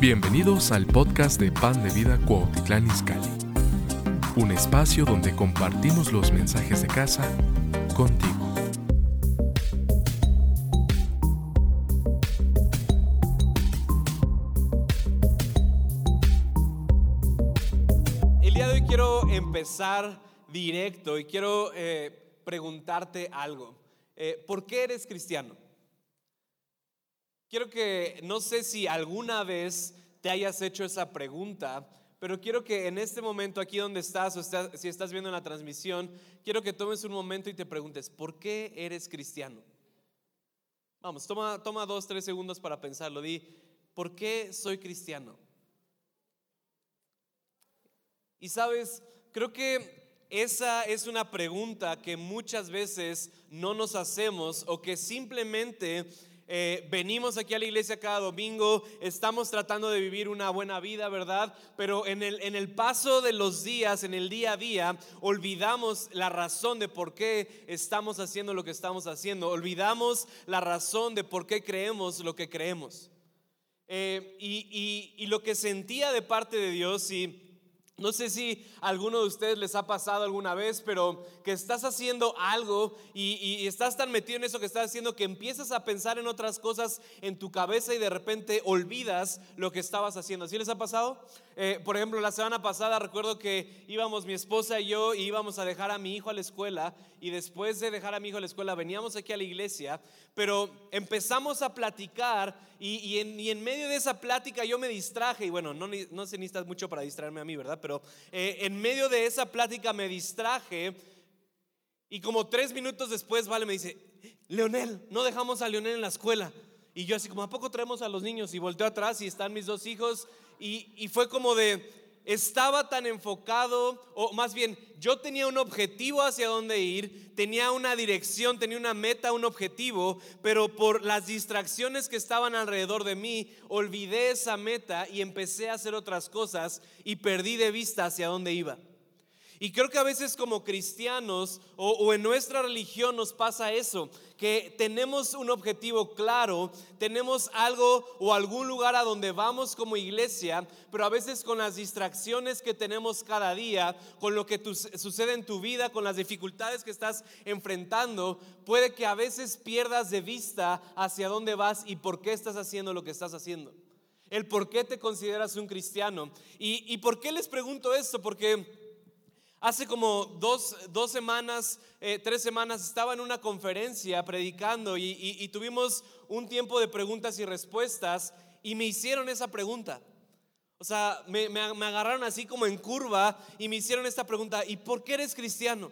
Bienvenidos al podcast de Pan de Vida Cuautitlán Izcalli, un espacio donde compartimos los mensajes de casa contigo. El día de hoy quiero empezar directo y quiero eh, preguntarte algo. Eh, ¿Por qué eres cristiano? Quiero que, no sé si alguna vez te hayas hecho esa pregunta, pero quiero que en este momento, aquí donde estás, o si estás viendo la transmisión, quiero que tomes un momento y te preguntes, ¿por qué eres cristiano? Vamos, toma, toma dos, tres segundos para pensarlo. Di, ¿por qué soy cristiano? Y sabes, creo que esa es una pregunta que muchas veces no nos hacemos o que simplemente eh, venimos aquí a la iglesia cada domingo, estamos tratando de vivir una buena vida, ¿verdad? Pero en el, en el paso de los días, en el día a día, olvidamos la razón de por qué estamos haciendo lo que estamos haciendo, olvidamos la razón de por qué creemos lo que creemos. Eh, y, y, y, lo que sentía de parte de Dios, y no sé si a alguno de ustedes les ha pasado alguna vez, pero que estás haciendo algo y, estás tan metido en eso que estás haciendo que empiezas a pensar en otras cosas en tu cabeza y de repente olvidas lo que estabas haciendo. ¿Sí les ha pasado? Eh, por ejemplo, la semana pasada recuerdo que íbamos mi esposa y yo y íbamos a dejar a mi hijo a la escuela y después de dejar a mi hijo a la escuela veníamos aquí a la iglesia, pero empezamos a platicar y, en, medio de esa plática yo me distraje y bueno, no, no se necesita mucho para distraerme a mí, ¿verdad? Pero eh, en medio de esa plática me distraje y como tres minutos después, Vale me dice, Leonel, no dejamos a Leonel en la escuela. Y yo así como, ¿a poco traemos a los niños? Y volteo atrás y están mis dos hijos y, fue como de, estaba tan enfocado, o más bien, yo tenía un objetivo hacia dónde ir, tenía una dirección, tenía una meta, un objetivo, pero por las distracciones que estaban alrededor de mí, olvidé esa meta y empecé a hacer otras cosas y perdí de vista hacia dónde iba. Y creo que a veces como cristianos o, en nuestra religión nos pasa eso, que tenemos un objetivo claro, tenemos algo o algún lugar a donde vamos como iglesia, pero a veces con las distracciones que tenemos cada día, con lo que sucede en tu vida, con las dificultades que estás enfrentando, puede que a veces pierdas de vista hacia dónde vas y por qué estás haciendo lo que estás haciendo. El por qué te consideras un cristiano. ¿Y, por qué les pregunto esto? Porque Hace como dos, semanas, eh, tres semanas, estaba en una conferencia predicando y, tuvimos un tiempo de preguntas y respuestas y me hicieron esa pregunta. O sea, me, me, agarraron así como en curva y me hicieron esta pregunta, ¿y por qué eres cristiano?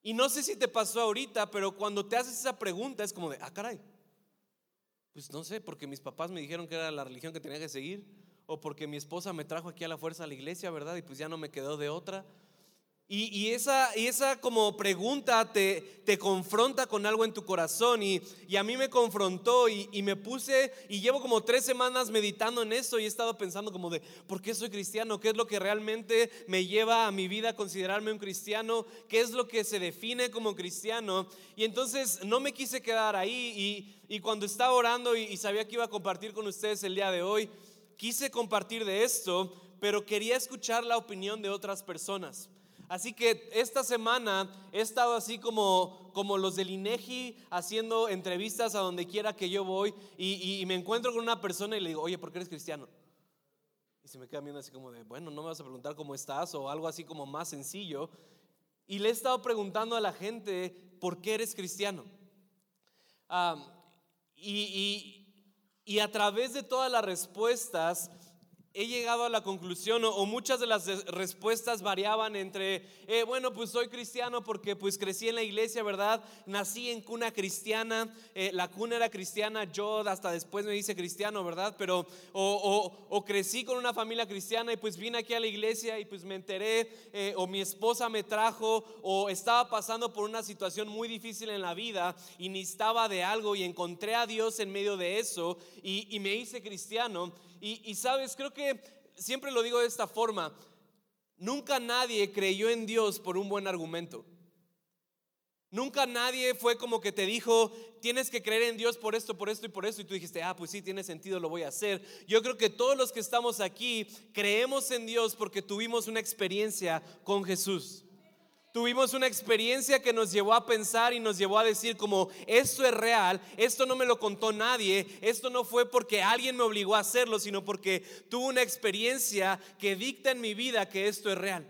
Y no sé si te pasó ahorita, pero cuando te haces esa pregunta es como de, ah, caray. Pues no sé, porque mis papás me dijeron que era la religión que tenía que seguir o porque mi esposa me trajo aquí a la fuerza a la iglesia, ¿verdad? Y pues ya no me quedó de otra. Y, esa, y esa como pregunta te, te confronta con algo en tu corazón y, y a mí me confrontó y, y, me puse y llevo como tres semanas meditando en eso y he estado pensando como de, ¿por qué soy cristiano? ¿Qué es lo que realmente me lleva a mi vida a considerarme un cristiano? ¿Qué es lo que se define como cristiano? Y entonces no me quise quedar ahí y, y cuando estaba orando y sabía que iba a compartir con ustedes el día de hoy, quise compartir de esto, pero quería escuchar la opinión de otras personas. Así que esta semana he estado así como, como los del INEGI haciendo entrevistas a donde quiera que yo voy y, me encuentro con una persona y le digo, oye, ¿por qué eres cristiano? Y se me queda viendo así como de, bueno, no me vas a preguntar cómo estás o algo así como más sencillo. Y le he estado preguntando a la gente, ¿por qué eres cristiano? y, y a través de todas las respuestas he llegado a la conclusión, o, muchas de las respuestas variaban entre, eh, bueno, pues soy cristiano porque pues crecí en la iglesia, ¿verdad? Nací en cuna cristiana, eh, la cuna era cristiana, yo hasta después me hice cristiano, ¿verdad? Pero, o, crecí con una familia cristiana y pues vine aquí a la iglesia y pues me enteré, eh, o mi esposa me trajo, o estaba pasando por una situación muy difícil en la vida y necesitaba de algo y encontré a Dios en medio de eso y, y me hice cristiano. Y, sabes, creo que siempre lo digo de esta forma, nunca nadie creyó en Dios por un buen argumento. Nunca nadie fue como que te dijo, tienes que creer en Dios por esto, por esto y por esto. Y tú dijiste, ah, pues sí, tiene sentido, lo voy a hacer. Yo creo que todos los que estamos aquí creemos en Dios porque tuvimos una experiencia con Jesús. Tuvimos una experiencia que nos llevó a pensar y nos llevó a decir como, esto es real, esto no me lo contó nadie, esto no fue porque alguien me obligó a hacerlo, sino porque tuve una experiencia que dicta en mi vida que esto es real.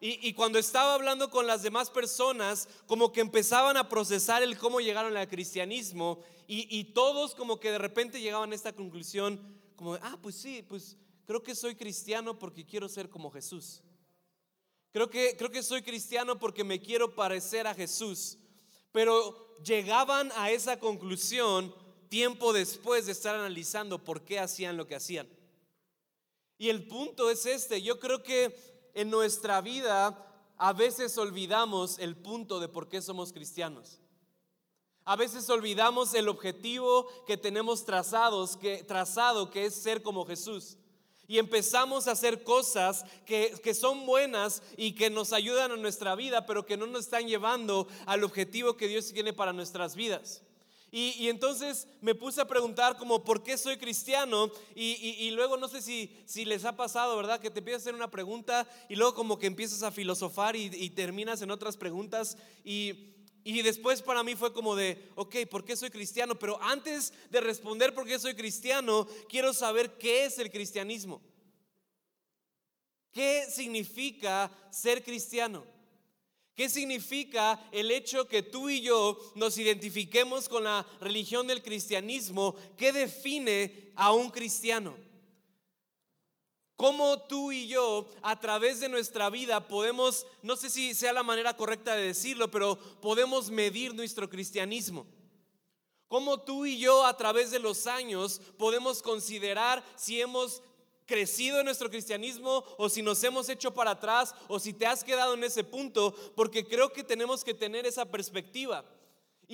Y, cuando estaba hablando con las demás personas, como que empezaban a procesar el cómo llegaron al cristianismo y, y todos como que de repente llegaban a esta conclusión, como, ah, pues sí, pues creo que soy cristiano porque quiero ser como Jesús. Creo que, creo que soy cristiano porque me quiero parecer a Jesús. Pero llegaban a esa conclusión tiempo después de estar analizando por qué hacían lo que hacían. Y el punto es este, yo creo que en nuestra vida a veces olvidamos el punto de por qué somos cristianos. A veces olvidamos el objetivo que tenemos trazados, que, trazado, que es ser como Jesús. Y empezamos a hacer cosas que, que, son buenas y que nos ayudan a nuestra vida, pero que no nos están llevando al objetivo que Dios tiene para nuestras vidas. Y, entonces me puse a preguntar como, ¿por qué soy cristiano? Y, luego no sé si, si, les ha pasado, ¿verdad? Que te empiezas a hacer una pregunta y luego como que empiezas a filosofar y, terminas en otras preguntas. Y, y después para mí fue como de, ok, ¿por qué soy cristiano? Pero antes de responder por qué soy cristiano, quiero saber qué es el cristianismo. ¿Qué significa ser cristiano? ¿Qué significa el hecho que tú y yo nos identifiquemos con la religión del cristianismo? ¿Qué define a un cristiano? ¿Cómo tú y yo a través de nuestra vida podemos, no sé si sea la manera correcta de decirlo, pero podemos medir nuestro cristianismo? ¿Cómo tú y yo a través de los años podemos considerar si hemos crecido en nuestro cristianismo o si nos hemos hecho para atrás o si te has quedado en ese punto, porque creo que tenemos que tener esa perspectiva.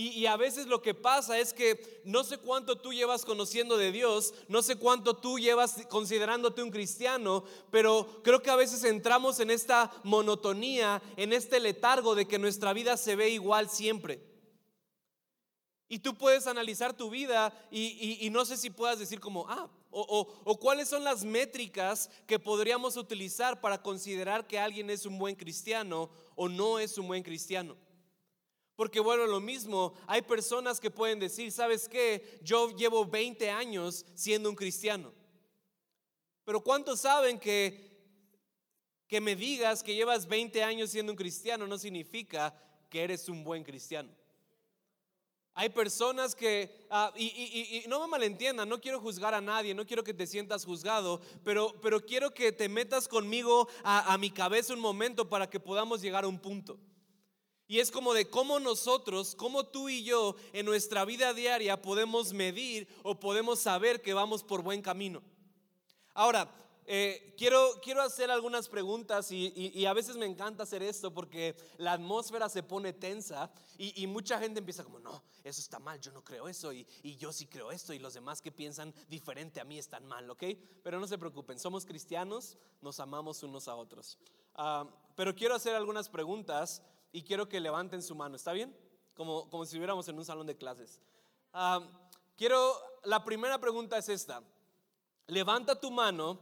Y, a veces lo que pasa es que no sé cuánto tú llevas conociendo de Dios, no sé cuánto tú llevas considerándote un cristiano, pero creo que a veces entramos en esta monotonía, en este letargo de que nuestra vida se ve igual siempre. Y tú puedes analizar tu vida y, no sé si puedas decir como, ah, o, cuáles son las métricas que podríamos utilizar para considerar que alguien es un buen cristiano o no es un buen cristiano. Porque bueno, lo mismo, hay personas que pueden decir, ¿sabes qué? Yo llevo 20 años siendo un cristiano. Pero ¿cuántos saben que, que me digas que llevas 20 años siendo un cristiano no significa que eres un buen cristiano? Hay personas que, ah, y, no me malentiendan, no quiero juzgar a nadie, no quiero que te sientas juzgado, pero, pero quiero que te metas conmigo a, a mi cabeza un momento para que podamos llegar a un punto. Y es como de cómo nosotros, cómo tú y yo en nuestra vida diaria podemos medir o podemos saber que vamos por buen camino. Ahora, eh, quiero, quiero hacer algunas preguntas y, a veces me encanta hacer esto porque la atmósfera se pone tensa y, mucha gente empieza como, no, eso está mal, yo no creo eso y, yo sí creo esto y los demás que piensan diferente a mí están mal, ¿ok? Pero no se preocupen, somos cristianos, nos amamos unos a otros. Ah, pero quiero hacer algunas preguntas y quiero que levanten su mano, ¿está bien? Como, como si estuviéramos en un salón de clases. Quiero, la primera pregunta es esta. Levanta tu mano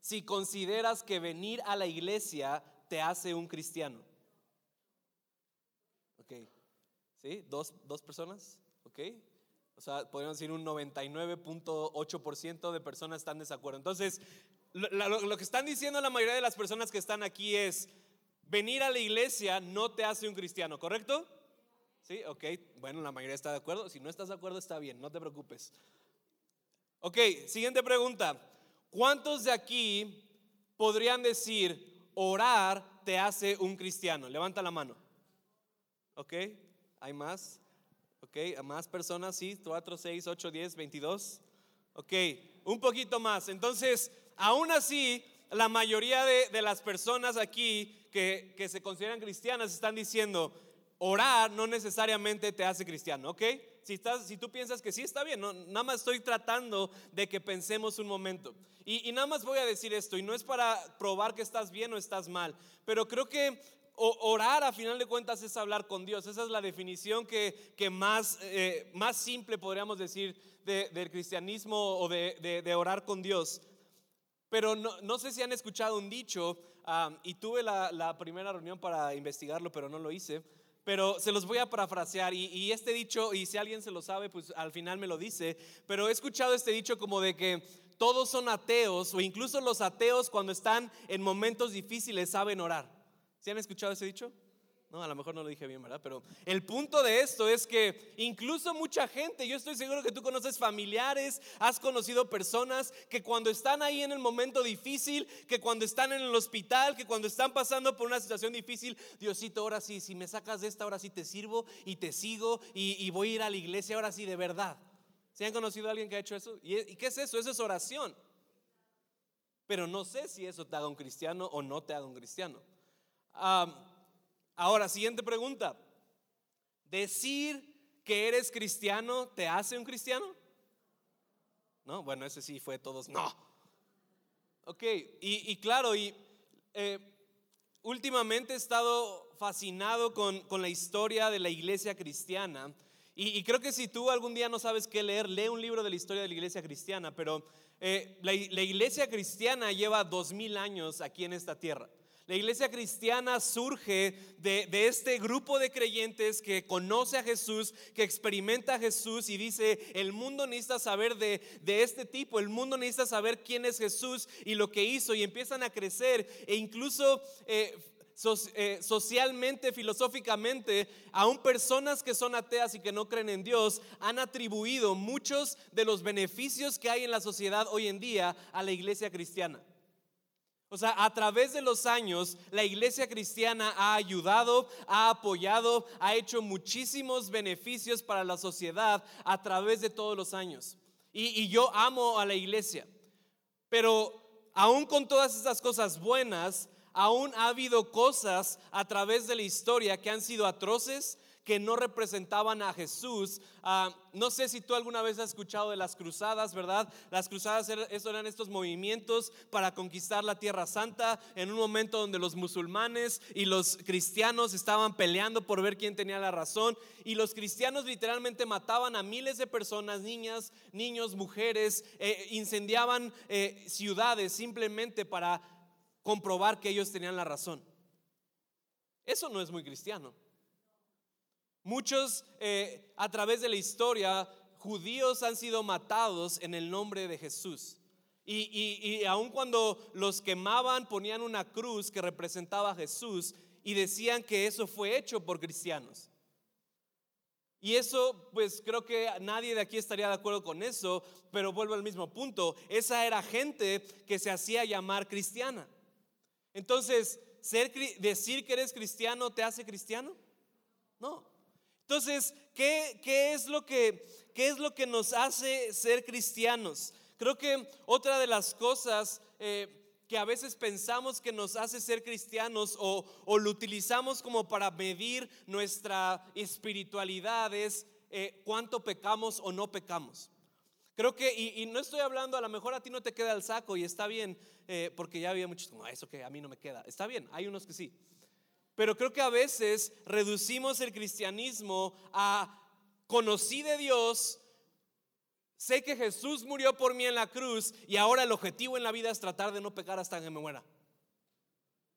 si consideras que venir a la iglesia te hace un cristiano. Ok, ¿sí? ¿Dos, dos personas? Ok. O sea, podríamos decir un 99.8% de personas están de desacuerdo. Entonces, lo, que están diciendo la mayoría de las personas que están aquí es, venir a la iglesia no te hace un cristiano, ¿correcto? Sí, ok, bueno, la mayoría está de acuerdo. Si no estás de acuerdo, está bien, no te preocupes. Ok, siguiente pregunta. ¿Cuántos de aquí podrían decir, orar te hace un cristiano? Levanta la mano. ¿Ok? ¿Hay más? ¿Ok? ¿A más personas? Sí, 4, 6, 8, 10, 22. Ok, un poquito más. Entonces, aún así, la mayoría de, las personas aquí que, que se consideran cristianas están diciendo, orar no necesariamente te hace cristiano, ¿ok? Si, estás, si tú piensas que sí, está bien, no, nada más estoy tratando de que pensemos un momento. Y, nada más voy a decir esto, y no es para probar que estás bien o estás mal, pero creo que orar a final de cuentas es hablar con Dios. Esa es la definición que, que más, eh, más simple podríamos decir del cristianismo o de, de, orar con Dios. Pero no, no, sé si han escuchado un dicho, y tuve la, la, primera reunión para investigarlo, pero no lo hice. Pero se los voy a parafrasear y, y este dicho, y si alguien se lo sabe, pues al final me lo dice, pero he escuchado este dicho como de que todos son ateos o incluso los ateos cuando están en momentos difíciles saben orar. ¿Se han escuchado ese dicho? No, a lo mejor no lo dije bien, ¿verdad? Pero el punto de esto es que incluso mucha gente, yo estoy seguro que tú conoces familiares, has conocido personas que cuando están ahí en el momento difícil, que cuando están en el hospital, que cuando están pasando por una situación difícil, Diosito, ahora sí, si me sacas de esta, ahora sí te sirvo y te sigo y, voy a ir a la iglesia, ahora sí de verdad. ¿Se han conocido a alguien que ha hecho eso? ¿Y qué es eso? Eso es oración. Pero no sé si eso te haga un cristiano o no te haga un cristiano ahora, siguiente pregunta. ¿Decir que eres cristiano te hace un cristiano? No, bueno, ese sí fue todos. No. Ok, y, claro, y eh, últimamente he estado fascinado con, la historia de la iglesia cristiana. Y, creo que si tú algún día no sabes qué leer, lee un libro de la historia de la iglesia cristiana. Pero eh, la iglesia cristiana lleva dos mil años aquí en esta tierra. La iglesia cristiana surge de, este grupo de creyentes que conoce a Jesús, que experimenta a Jesús y dice, el mundo necesita saber de, este tipo, el mundo necesita saber quién es Jesús y lo que hizo y empiezan a crecer e incluso... Eh, eh, socialmente, filosóficamente, aún personas que son ateas y que no creen en Dios han atribuido muchos de los beneficios que hay en la sociedad hoy en día a la iglesia cristiana. O sea, a través de los años, la iglesia cristiana ha ayudado, ha apoyado, ha hecho muchísimos beneficios para la sociedad a través de todos los años. Y, yo amo a la iglesia. Pero aún con todas estas cosas buenas, aún ha habido cosas a través de la historia que han sido atroces, que no representaban a Jesús. Ah, no sé si tú alguna vez has escuchado de las cruzadas, ¿verdad? Las cruzadas eran estos movimientos para conquistar la Tierra Santa en un momento donde los musulmanes y los cristianos estaban peleando por ver quién tenía la razón. Y los cristianos literalmente mataban a miles de personas, niñas, niños, mujeres, eh, incendiaban eh, ciudades simplemente para comprobar que ellos tenían la razón. Eso no es muy cristiano. Muchos eh, a través de la historia, judíos han sido matados en el nombre de Jesús. Y, y, aun cuando los quemaban, ponían una cruz que representaba a Jesús y decían que eso fue hecho por cristianos. Y eso, pues creo que nadie de aquí estaría de acuerdo con eso, pero vuelvo al mismo punto. Esa era gente que se hacía llamar cristiana. Entonces, ser, decir que eres cristiano te hace cristiano? No. Entonces, ¿qué, es lo que, ¿qué es lo que nos hace ser cristianos? Creo que otra de las cosas eh, que a veces pensamos que nos hace ser cristianos o, lo utilizamos como para medir nuestra espiritualidad es eh, cuánto pecamos o no pecamos. Creo que, y, no estoy hablando, a lo mejor a ti no te queda el saco y está bien, eh, porque ya había muchos como, ah, eso que a mí no me queda. Está bien, hay unos que sí. Pero creo que a veces reducimos el cristianismo a conocí de Dios, sé que Jesús murió por mí en la cruz y ahora el objetivo en la vida es tratar de no pecar hasta que me muera.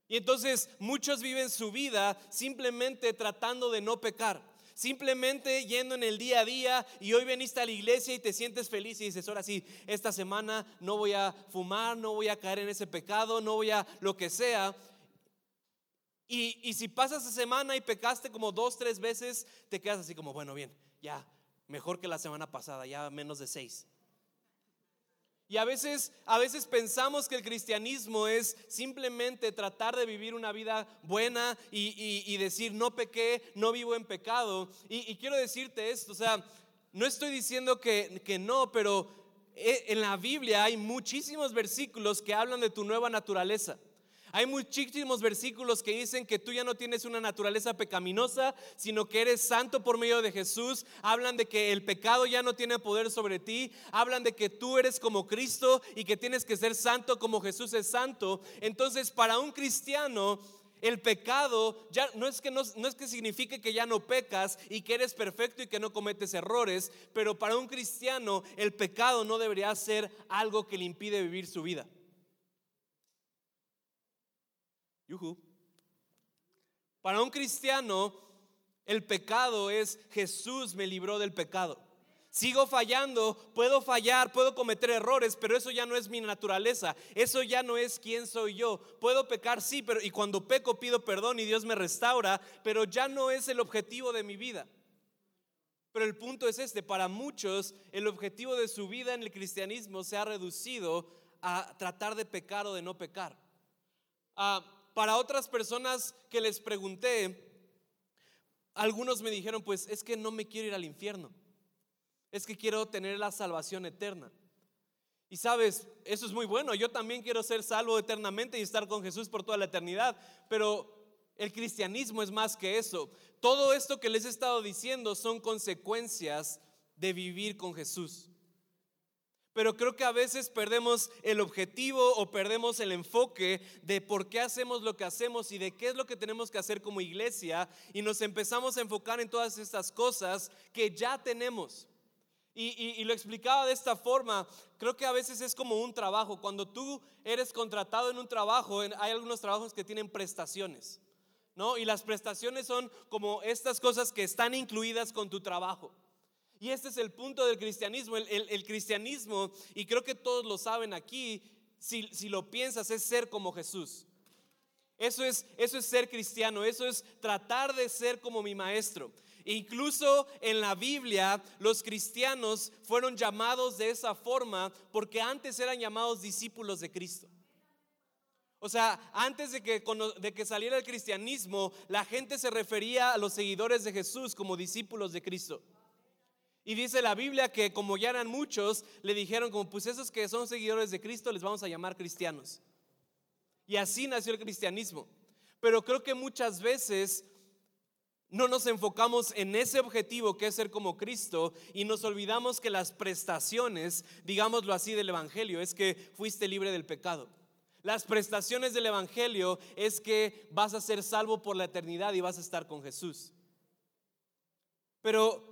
Y entonces muchos viven su vida simplemente tratando de no pecar. Simplemente yendo en el día a día y hoy veniste a la iglesia y te sientes feliz y dices, ahora sí, esta semana no voy a fumar, no voy a caer en ese pecado, no voy a lo que sea. Y, si pasas esa semana y pecaste como dos, tres veces, te quedas así como, bueno, bien, ya, mejor que la semana pasada, ya menos de seis. Y a veces, a veces pensamos que el cristianismo es simplemente tratar de vivir una vida buena y, decir, no pequé, no vivo en pecado. Y, quiero decirte esto, o sea, no estoy diciendo que, que no, pero eh, en la Biblia hay muchísimos versículos que hablan de tu nueva naturaleza. Hay muchísimos versículos que dicen que tú ya no tienes una naturaleza pecaminosa, sino que eres santo por medio de Jesús. Hablan de que el pecado ya no tiene poder sobre ti. Hablan de que tú eres como Cristo y que tienes que ser santo como Jesús es santo. Entonces, para un cristiano, el pecado ya no es que no, no, es que signifique que ya no pecas y que eres perfecto y que no cometes errores, pero para un cristiano el pecado no debería ser algo que le impide vivir su vida. Para un cristiano el pecado es Jesús me libró del pecado. Sigo fallando, puedo fallar, puedo cometer errores, pero eso ya no es mi naturaleza, eso ya no es quién soy yo. Puedo pecar, sí, pero y cuando peco pido perdón y Dios me restaura, pero ya no es el objetivo de mi vida. Pero el punto es este, para muchos el objetivo de su vida en el cristianismo se ha reducido a tratar de pecar o de no pecar. Ah, para otras personas que les pregunté, algunos me dijeron, pues es que no me quiero ir al infierno es que quiero tener la salvación eterna. Y sabes, eso es muy bueno. Yo también quiero ser salvo eternamente y estar con Jesús por toda la eternidad. Pero el cristianismo es más que eso. Todo esto que les he estado diciendo son consecuencias de vivir con Jesús. Pero creo que a veces perdemos el objetivo o perdemos el enfoque de por qué hacemos lo que hacemos y de qué es lo que tenemos que hacer como iglesia y nos empezamos a enfocar en todas estas cosas que ya tenemos. Y, lo explicaba de esta forma, creo que a veces es como un trabajo. Cuando tú eres contratado en un trabajo, hay algunos trabajos que tienen prestaciones, ¿no? Y las prestaciones son como estas cosas que están incluidas con tu trabajo. Y este es el punto del cristianismo. El, cristianismo, y creo que todos lo saben aquí, si, si lo piensas, es ser como Jesús. Eso es, eso es ser cristiano, eso es tratar de ser como mi maestro. Incluso en la Biblia los cristianos fueron llamados de esa forma porque antes eran llamados discípulos de Cristo. O sea, antes de que, de que saliera el cristianismo, la gente se refería a los seguidores de Jesús como discípulos de Cristo. Y dice la Biblia que como ya eran muchos, le dijeron como pues esos que son seguidores de Cristo les vamos a llamar cristianos. Y así nació el cristianismo. Pero creo que muchas veces no nos enfocamos en ese objetivo que es ser como Cristo y nos olvidamos que las prestaciones, digámoslo así, del Evangelio es que fuiste libre del pecado. Las prestaciones del Evangelio es que vas a ser salvo por la eternidad y vas a estar con Jesús. Pero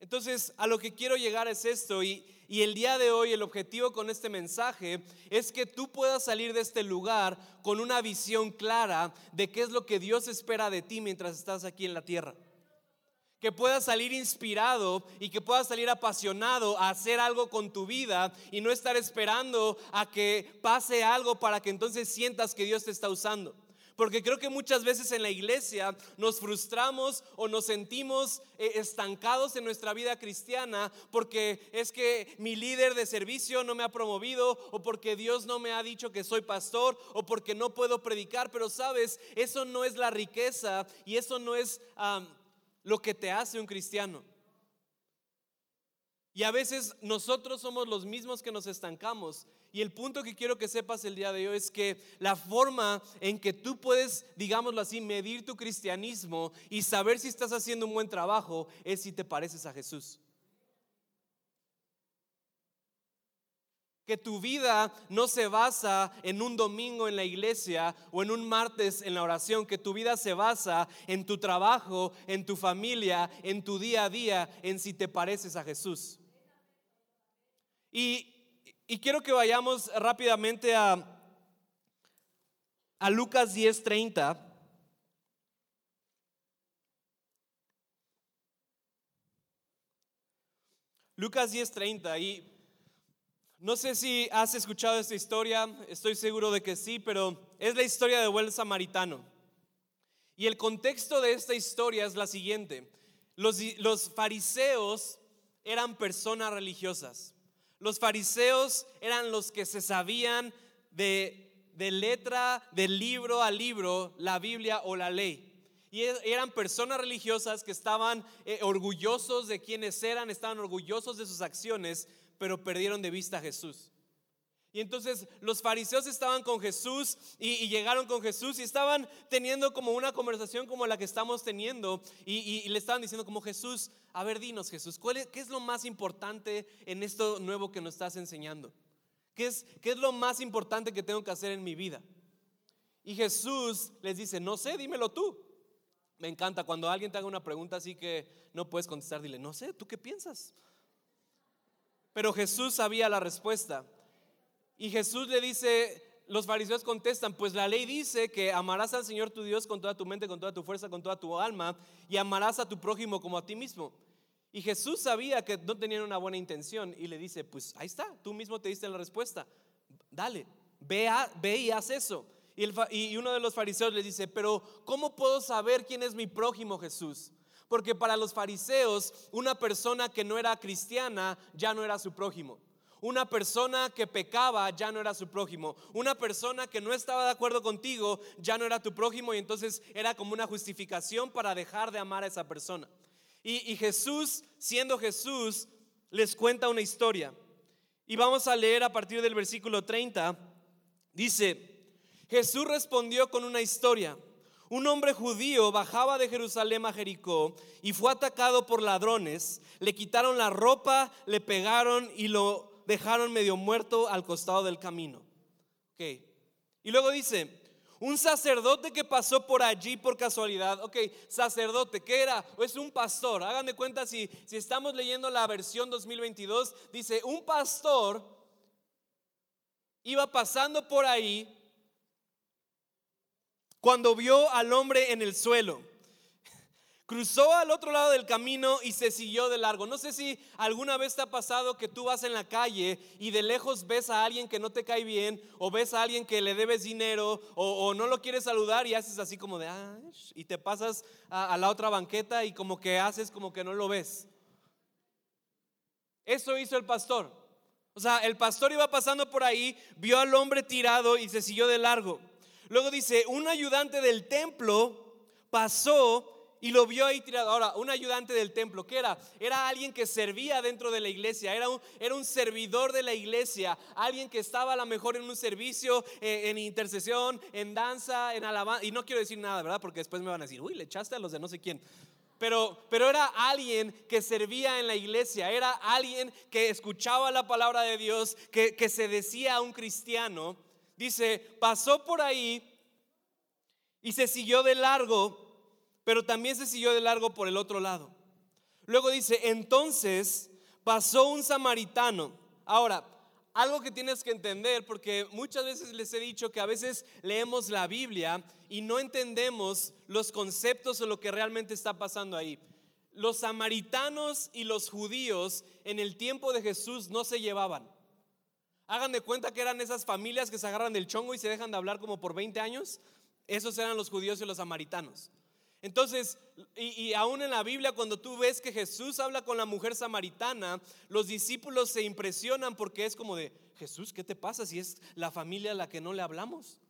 entonces a lo que quiero llegar es esto y, el día de hoy el objetivo con este mensaje es que tú puedas salir de este lugar con una visión clara de qué es lo que Dios espera de ti mientras estás aquí en la tierra. Que puedas salir inspirado y que puedas salir apasionado a hacer algo con tu vida y no estar esperando a que pase algo para que entonces sientas que Dios te está usando. Porque creo que muchas veces en la iglesia nos frustramos o nos sentimos eh, estancados en nuestra vida cristiana porque es que mi líder de servicio no me ha promovido o porque Dios no me ha dicho que soy pastor o porque no puedo predicar. Pero sabes, eso no es la riqueza y eso no es lo que te hace un cristiano. Y a veces nosotros somos los mismos que nos estancamos y el punto que quiero que sepas el día de hoy es que la forma en que tú puedes, digámoslo así, medir tu cristianismo y saber si estás haciendo un buen trabajo es si te pareces a Jesús. Que tu vida no se basa en un domingo en la iglesia o en un martes en la oración, que tu vida se basa en tu trabajo, en tu familia, en tu día a día, en si te pareces a Jesús. Y y quiero que vayamos rápidamente a, a Lucas 10:30. Lucas 10:30 y no sé si has escuchado esta historia, estoy seguro de que sí, pero es la historia de buen samaritano. Y el contexto de esta historia es la siguiente. Los, los fariseos eran personas religiosas. Los fariseos eran los que se sabían de, letra, de libro a libro, la Biblia o la ley. Y e, eran personas religiosas que estaban eh, orgullosos de quienes eran, estaban orgullosos de sus acciones, pero perdieron de vista a Jesús. Entonces los fariseos estaban con Jesús y, llegaron con Jesús y estaban teniendo como una conversación como la que estamos teniendo y, le estaban diciendo como Jesús, a ver dinos Jesús, ¿qué es lo más importante en esto nuevo que nos estás enseñando? ¿Qué es, ¿Qué es lo más importante que tengo que hacer en mi vida? Y Jesús les dice, no sé, dímelo tú. Me encanta cuando alguien te haga una pregunta así que no puedes contestar, dile, no sé, ¿tú qué piensas? Pero Jesús sabía la respuesta. Y Jesús le dice, los fariseos contestan, pues la ley dice que amarás al Señor tu Dios con toda tu mente, con toda tu fuerza, con toda tu alma, y amarás a tu prójimo como a ti mismo. Y Jesús sabía que no tenían una buena intención y le dice, pues ahí está, tú mismo te diste la respuesta, dale, ve, ve y haz eso. Y, uno de los fariseos le dice, pero ¿cómo puedo saber quién es mi prójimo Jesús? Porque para los fariseos, una persona que no era cristiana ya no era su prójimo. Una persona que pecaba ya no era su prójimo. Una persona que no estaba de acuerdo contigo ya no era tu prójimo y entonces era como una justificación para dejar de amar a esa persona. Y, Jesús, siendo Jesús, les cuenta una historia. Y vamos a leer a partir del versículo 30. Dice, Jesús respondió con una historia. Un hombre judío bajaba de Jerusalén a Jericó y fue atacado por ladrones. Le quitaron la ropa, le pegaron y lo dejaron medio muerto al costado del camino. Okay. Y luego dice, un sacerdote que pasó por allí por casualidad. Ok, sacerdote, ¿qué era? Es un pastor. Hagan de cuenta si, si estamos leyendo la versión 2022. Dice, un pastor iba pasando por ahí cuando vio al hombre en el suelo. Cruzó al otro lado del camino y se siguió de largo. No sé si alguna vez te ha pasado que tú vas en la calle y de lejos ves a alguien que no te cae bien o ves a alguien que le debes dinero o, no lo quieres saludar y haces así como de, ah, y te pasas a, a la otra banqueta y como que haces como que no lo ves. Eso hizo el pastor. O sea, el pastor iba pasando por ahí, vio al hombre tirado y se siguió de largo. Luego dice, un ayudante del templo pasó y lo vio ahí tirado. Ahora, un ayudante del templo, ¿qué era? Era alguien que servía dentro de la iglesia, era un, era un servidor de la iglesia, alguien que estaba a lo mejor en un servicio, eh, en intercesión, en danza, en alabanza. Y no quiero decir nada, ¿verdad? Porque después me van a decir, uy, le echaste a los de no sé quién. Pero, pero era alguien que servía en la iglesia, era alguien que escuchaba la palabra de Dios, que, que se decía un cristiano dice, pasó por ahí y se siguió de largo, pero también se siguió de largo por el otro lado. Luego dice, entonces pasó un samaritano. Ahora, algo que tienes que entender, porque muchas veces les he dicho que a veces leemos la Biblia y no entendemos los conceptos o lo que realmente está pasando ahí. Los samaritanos y los judíos en el tiempo de Jesús no se llevaban. Hagan de cuenta que eran esas familias que se agarran del chongo y se dejan de hablar como por 20 años. Esos eran los judíos y los samaritanos. Entonces, y, aún en la Biblia, cuando tú ves que Jesús habla con la mujer samaritana, los discípulos se impresionan porque es como de, Jesús, ¿qué te pasa si es la familia a la que no le hablamos?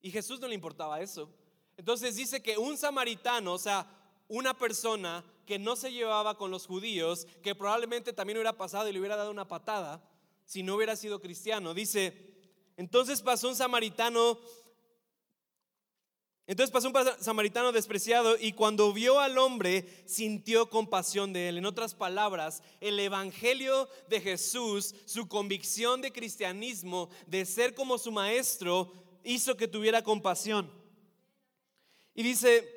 Y Jesús no le importaba eso. Entonces dice que un samaritano, o sea, una persona que no se llevaba con los judíos, que probablemente también hubiera pasado y le hubiera dado una patada, si no hubiera sido cristiano. Dice, entonces pasó un samaritano, entonces pasó un samaritano despreciado y cuando vio al hombre sintió compasión de él. En otras palabras, el evangelio de Jesús, su convicción de cristianismo, de ser como su maestro, hizo que tuviera compasión. Y dice,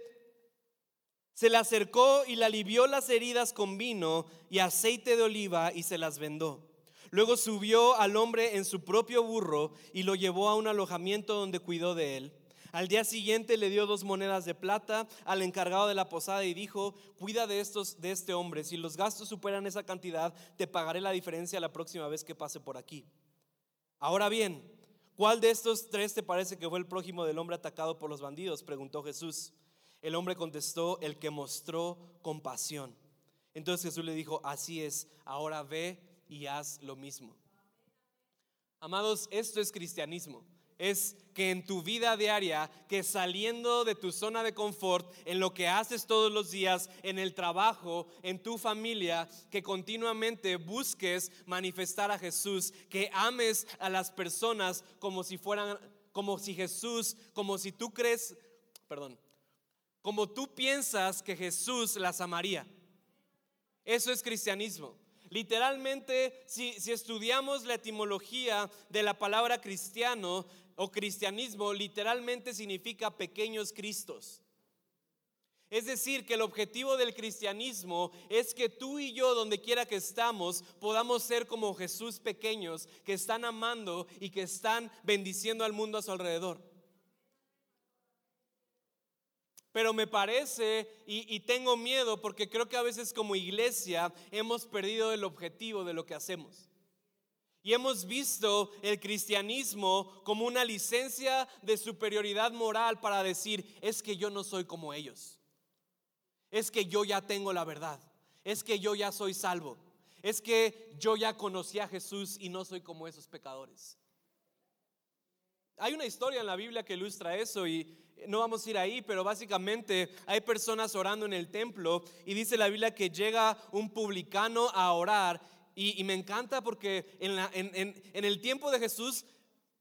se le acercó y le alivió las heridas con vino y aceite de oliva y se las vendó. Luego subió al hombre en su propio burro y lo llevó a un alojamiento donde cuidó de él. Al día siguiente le dio dos monedas de plata al encargado de la posada y dijo, cuida de, estos, de este hombre, si los gastos superan esa cantidad, te pagaré la diferencia la próxima vez que pase por aquí. Ahora bien, ¿cuál de estos tres te parece que fue el prójimo del hombre atacado por los bandidos? preguntó Jesús. El hombre contestó, el que mostró compasión. Entonces Jesús le dijo, así es, ahora ve y haz lo mismo. Amados, esto es cristianismo. Es que en tu vida diaria, que saliendo de tu zona de confort, en lo que haces todos los días, en el trabajo, en tu familia, que continuamente busques manifestar a Jesús, que ames a las personas como si fueran, como si Jesús, como si tú crees, perdón, como tú piensas que Jesús las amaría. Eso es cristianismo. Literalmente, si, si estudiamos la etimología de la palabra cristiano o cristianismo, literalmente significa pequeños cristos. Es decir, que el objetivo del cristianismo es que tú y yo, donde quiera que estamos, podamos ser como Jesús pequeños, que están amando y que están bendiciendo al mundo a su alrededor. Pero me parece y, tengo miedo porque creo que a veces como iglesia hemos perdido el objetivo de lo que hacemos. Y hemos visto el cristianismo como una licencia de superioridad moral para decir, es que yo no soy como ellos. Es que yo ya tengo la verdad, es que yo ya soy salvo, es que yo ya conocí a Jesús y no soy como esos pecadores. Hay una historia en la Biblia que ilustra eso y no vamos a ir ahí, pero básicamente hay personas orando en el templo y dice la Biblia que llega un publicano a orar y, me encanta porque en, el tiempo de Jesús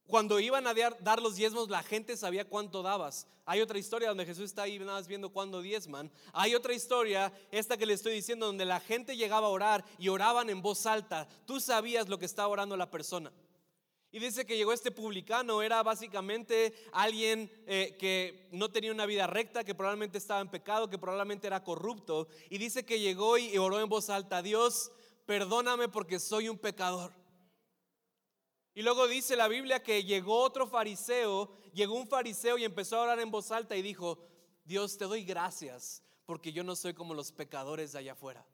cuando iban a dar los diezmos, la gente sabía cuánto dabas. Hay otra historia donde Jesús está ahí nada más viendo cuándo diezman. Hay otra historia, esta que le estoy diciendo, donde la gente llegaba a orar y oraban en voz alta. Tú sabías lo que estaba orando la persona. Y dice que llegó este publicano, era básicamente alguien eh, que no tenía una vida recta, que probablemente estaba en pecado, que probablemente era corrupto. Y dice que llegó y oró en voz alta, Dios, perdóname porque soy un pecador. Y luego dice la Biblia que llegó otro fariseo, llegó un fariseo y empezó a orar en voz alta y dijo, Dios te doy gracias porque yo no soy como los pecadores de allá afuera.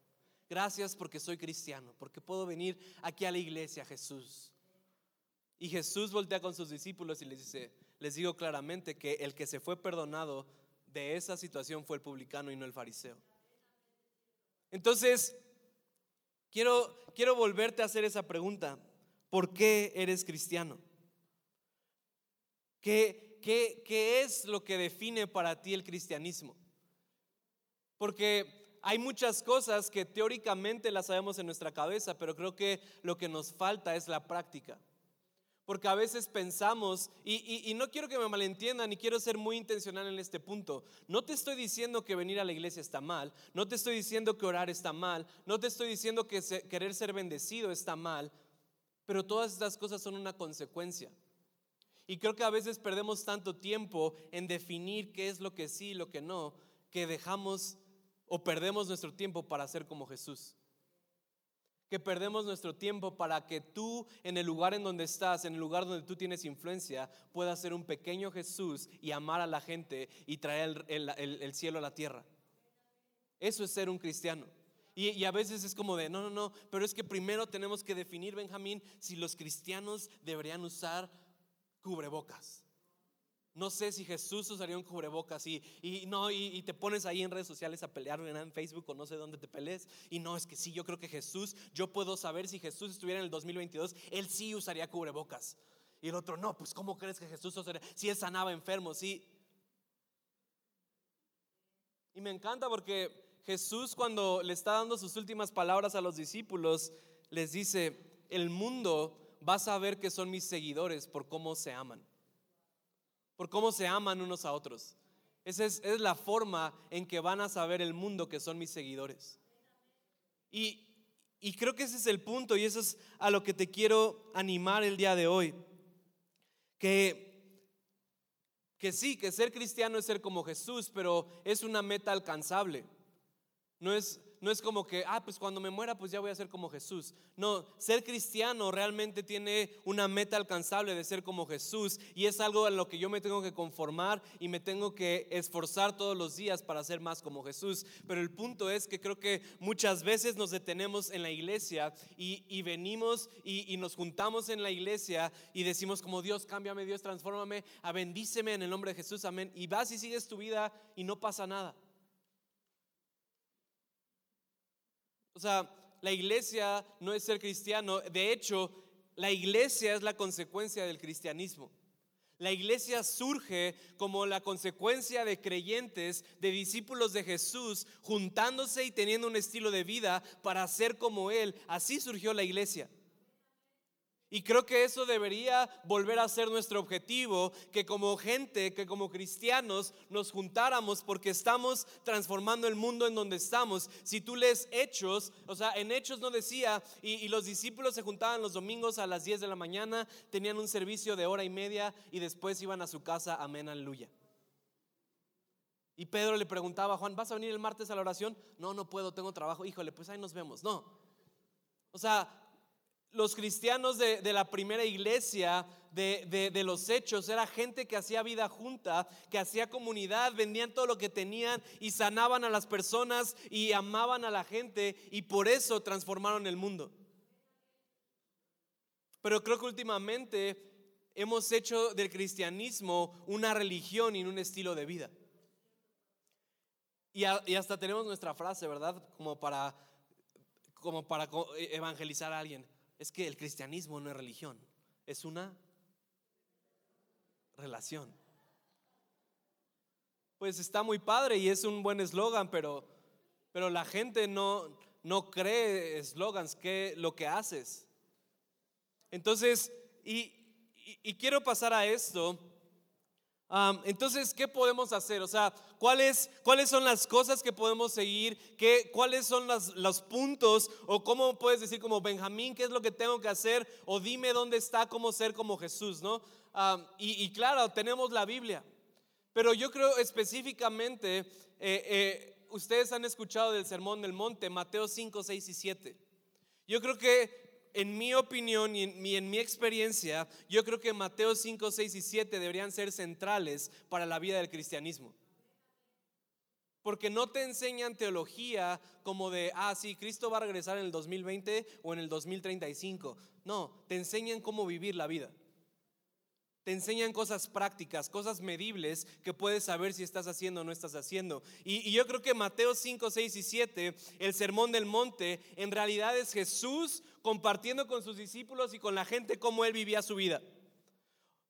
Gracias porque soy cristiano, porque puedo venir aquí a la iglesia, Jesús. Y Jesús voltea con sus discípulos y les dice, les digo claramente que el que se fue perdonado de esa situación fue el publicano y no el fariseo. Entonces, quiero, quiero volverte a hacer esa pregunta. ¿Por qué eres cristiano? ¿Qué, qué, qué es lo que define para ti el cristianismo? Porque hay muchas cosas que teóricamente las sabemos en nuestra cabeza, pero creo que lo que nos falta es la práctica. Porque a veces pensamos, y, no quiero que me malentiendan, y quiero ser muy intencional en este punto, no te estoy diciendo que venir a la iglesia está mal, no te estoy diciendo que orar está mal, no te estoy diciendo que querer ser bendecido está mal, pero todas estas cosas son una consecuencia. Y creo que a veces perdemos tanto tiempo en definir qué es lo que sí y lo que no, que dejamos o perdemos nuestro tiempo para ser como Jesús. Que perdemos nuestro tiempo para que tú en el lugar en donde estás, en el lugar donde tú tienes influencia, puedas ser un pequeño Jesús y amar a la gente y traer el, el cielo a la tierra. Eso es ser un cristiano. Y, a veces es como de, no, no, no, pero es que primero tenemos que definir, Benjamín, si los cristianos deberían usar cubrebocas. No sé si Jesús usaría un cubrebocas y, y no, y, te pones ahí en redes sociales a pelear en Facebook o no sé dónde te pelees. Y no, es que sí, yo creo que Jesús, yo puedo saber si Jesús estuviera en el 2022, él sí usaría cubrebocas. Y el otro, no, pues ¿cómo crees que Jesús usaría? Si él sanaba enfermos, sí. Y me encanta porque Jesús cuando le está dando sus últimas palabras a los discípulos, les dice, el mundo va a saber que son mis seguidores por cómo se aman, por cómo se aman unos a otros. Esa es, la forma en que van a saber el mundo que son mis seguidores. Y, creo que ese es el punto y eso es a lo que te quiero animar el día de hoy. Que, que sí, que ser cristiano es ser como Jesús, pero es una meta alcanzable. No es, no es como que, ah, pues cuando me muera, pues ya voy a ser como Jesús. No, ser cristiano realmente tiene una meta alcanzable de ser como Jesús y es algo en lo que yo me tengo que conformar y me tengo que esforzar todos los días para ser más como Jesús. Pero el punto es que creo que muchas veces nos detenemos en la iglesia y, venimos y, y, nos juntamos en la iglesia y decimos como Dios, cámbiame, Dios, transfórmame, a en el nombre de Jesús, amén. Y vas y sigues tu vida y no pasa nada. O sea, la iglesia no es ser cristiano. De hecho, la iglesia es la consecuencia del cristianismo. La iglesia surge como la consecuencia de creyentes, de discípulos de Jesús, juntándose y teniendo un estilo de vida para ser como Él. Así surgió la iglesia. Y creo que eso debería volver a ser nuestro objetivo, que como gente, que como cristianos nos juntáramos porque estamos transformando el mundo en donde estamos. Si tú lees Hechos, o sea, en Hechos no decía, y, los discípulos se juntaban los domingos a las 10 de la mañana, tenían un servicio de hora y media y después iban a su casa, amén, aleluya. Y Pedro le preguntaba a Juan, ¿vas a venir el martes a la oración? No, no puedo, tengo trabajo. Híjole, pues ahí nos vemos. No. O sea, los cristianos de, la primera iglesia, de, de, los hechos, era gente que hacía vida junta, que hacía comunidad, vendían todo lo que tenían y sanaban a las personas y amaban a la gente y por eso transformaron el mundo. Pero creo que últimamente hemos hecho del cristianismo una religión y un estilo de vida. Y, y hasta tenemos nuestra frase, ¿verdad? Como para, como para evangelizar a alguien es que el cristianismo no es religión, es una relación. Pues está muy padre y es un buen eslogan, pero, pero la gente no, no cree eslogans, que lo que haces. Entonces, y, quiero pasar a esto entonces, ¿qué podemos hacer? O sea, ¿cuáles, ¿cuáles son las cosas que podemos seguir? ¿Qué, ¿Cuáles son los puntos? ¿O cómo puedes decir como Benjamín, qué es lo que tengo que hacer? O dime dónde está, cómo ser como Jesús, ¿no? y, claro, tenemos la Biblia. Pero yo creo específicamente, eh, eh, ustedes han escuchado del Sermón del Monte, Mateo 5, 6 y 7. Yo creo que en mi opinión y en, mi experiencia, yo creo que Mateo 5, 6 y 7 deberían ser centrales para la vida del cristianismo. Porque no te enseñan teología como de, ah, sí, Cristo va a regresar en el 2020 o en el 2035. No, te enseñan cómo vivir la vida. Te enseñan cosas prácticas, cosas medibles que puedes saber si estás haciendo o no estás haciendo. Y, yo creo que Mateo 5, 6 y 7, el sermón del monte, en realidad es Jesús compartiendo con sus discípulos y con la gente cómo él vivía su vida.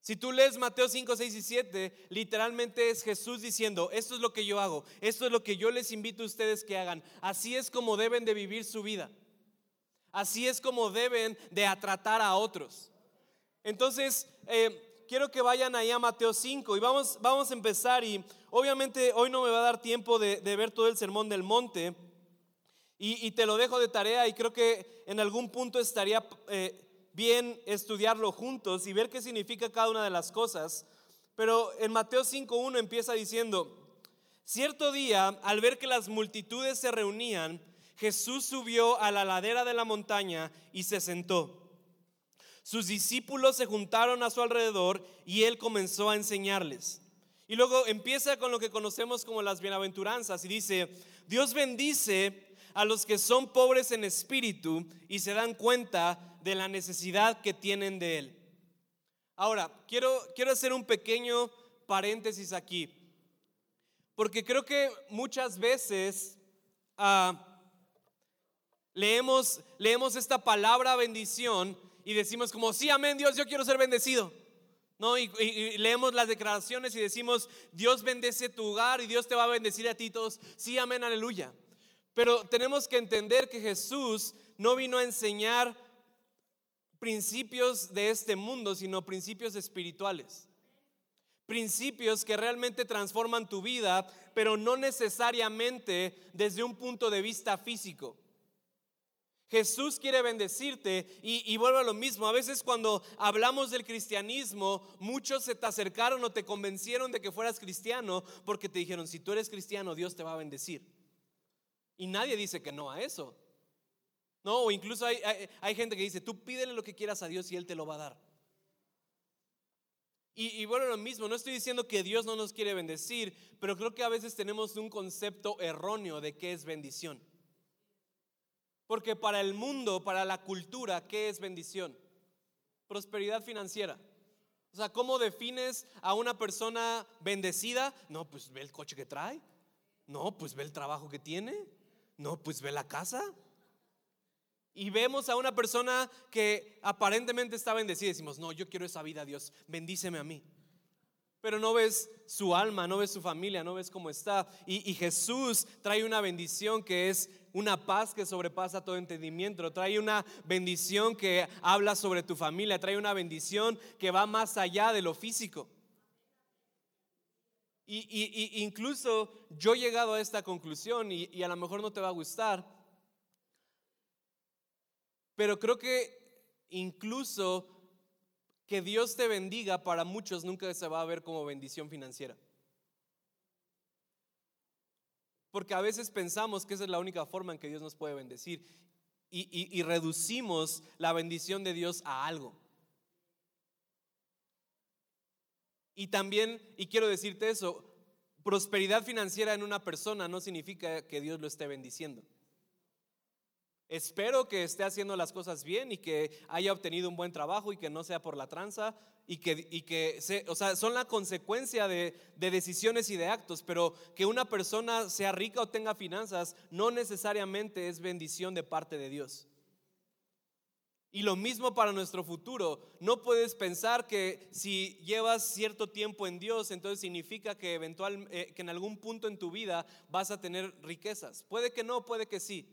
Si tú lees Mateo 5, 6 y 7, literalmente es Jesús diciendo, esto es lo que yo hago, esto es lo que yo les invito a ustedes que hagan. Así es como deben de vivir su vida. Así es como deben de tratar a otros. Entonces, eh, quiero que vayan ahí a Mateo 5 y vamos, vamos a empezar y obviamente hoy no me va a dar tiempo de, ver todo el sermón del monte y, te lo dejo de tarea y creo que en algún punto estaría eh, bien estudiarlo juntos y ver qué significa cada una de las cosas. Pero en Mateo 5.1 empieza diciendo, cierto día, al ver que las multitudes se reunían, Jesús subió a la ladera de la montaña y se sentó. Sus discípulos se juntaron a su alrededor y él comenzó a enseñarles. Y luego empieza con lo que conocemos como las bienaventuranzas y dice, Dios bendice a los que son pobres en espíritu y se dan cuenta de la necesidad que tienen de Él. Ahora, quiero, quiero hacer un pequeño paréntesis aquí, porque creo que muchas veces ah, leemos, leemos esta palabra bendición y decimos como, sí, amén Dios, yo quiero ser bendecido. ¿No? Y, leemos las declaraciones y decimos, Dios bendice tu hogar y Dios te va a bendecir a ti todos. Sí, amén, aleluya. Pero tenemos que entender que Jesús no vino a enseñar principios de este mundo, sino principios espirituales. Principios que realmente transforman tu vida, pero no necesariamente desde un punto de vista físico. Jesús quiere bendecirte y, vuelve a lo mismo. A veces cuando hablamos del cristianismo, muchos se te acercaron o te convencieron de que fueras cristiano porque te dijeron, si tú eres cristiano, Dios te va a bendecir. Y nadie dice que no a eso. No, o incluso hay, hay, gente que dice, tú pídele lo que quieras a Dios y Él te lo va a dar. Y, y bueno, lo mismo, no estoy diciendo que Dios no nos quiere bendecir, pero creo que a veces tenemos un concepto erróneo de qué es bendición. Porque para el mundo, para la cultura, ¿qué es bendición? Prosperidad financiera. O sea, ¿cómo defines a una persona bendecida? No, pues ve el coche que trae. No, pues ve el trabajo que tiene. No, pues ve la casa. Y vemos a una persona que aparentemente está bendecida y decimos, no, yo quiero esa vida, Dios, bendíceme a mí. pero no ves su alma, no ves su familia, no ves cómo está. Y, Jesús trae una bendición que es una paz que sobrepasa todo entendimiento, trae una bendición que habla sobre tu familia, trae una bendición que va más allá de lo físico. Y, incluso yo he llegado a esta conclusión y a lo mejor no te va a gustar, pero creo que incluso que Dios te bendiga para muchos nunca se va a ver como bendición financiera. Porque a veces pensamos que esa es la única forma en que Dios nos puede bendecir y, reducimos la bendición de Dios a algo. Y también, y quiero decirte eso, prosperidad financiera en una persona no significa que Dios lo esté bendiciendo. Espero que esté haciendo las cosas bien y que haya obtenido un buen trabajo y que no sea por la tranza y que, y que o sea, son la consecuencia de, de decisiones y de actos, pero que una persona sea rica o tenga finanzas no necesariamente es bendición de parte de Dios. Y lo mismo para nuestro futuro. No puedes pensar que si llevas cierto tiempo en Dios, entonces significa que eventual, eh, que en algún punto en tu vida vas a tener riquezas. Puede que no, puede que sí.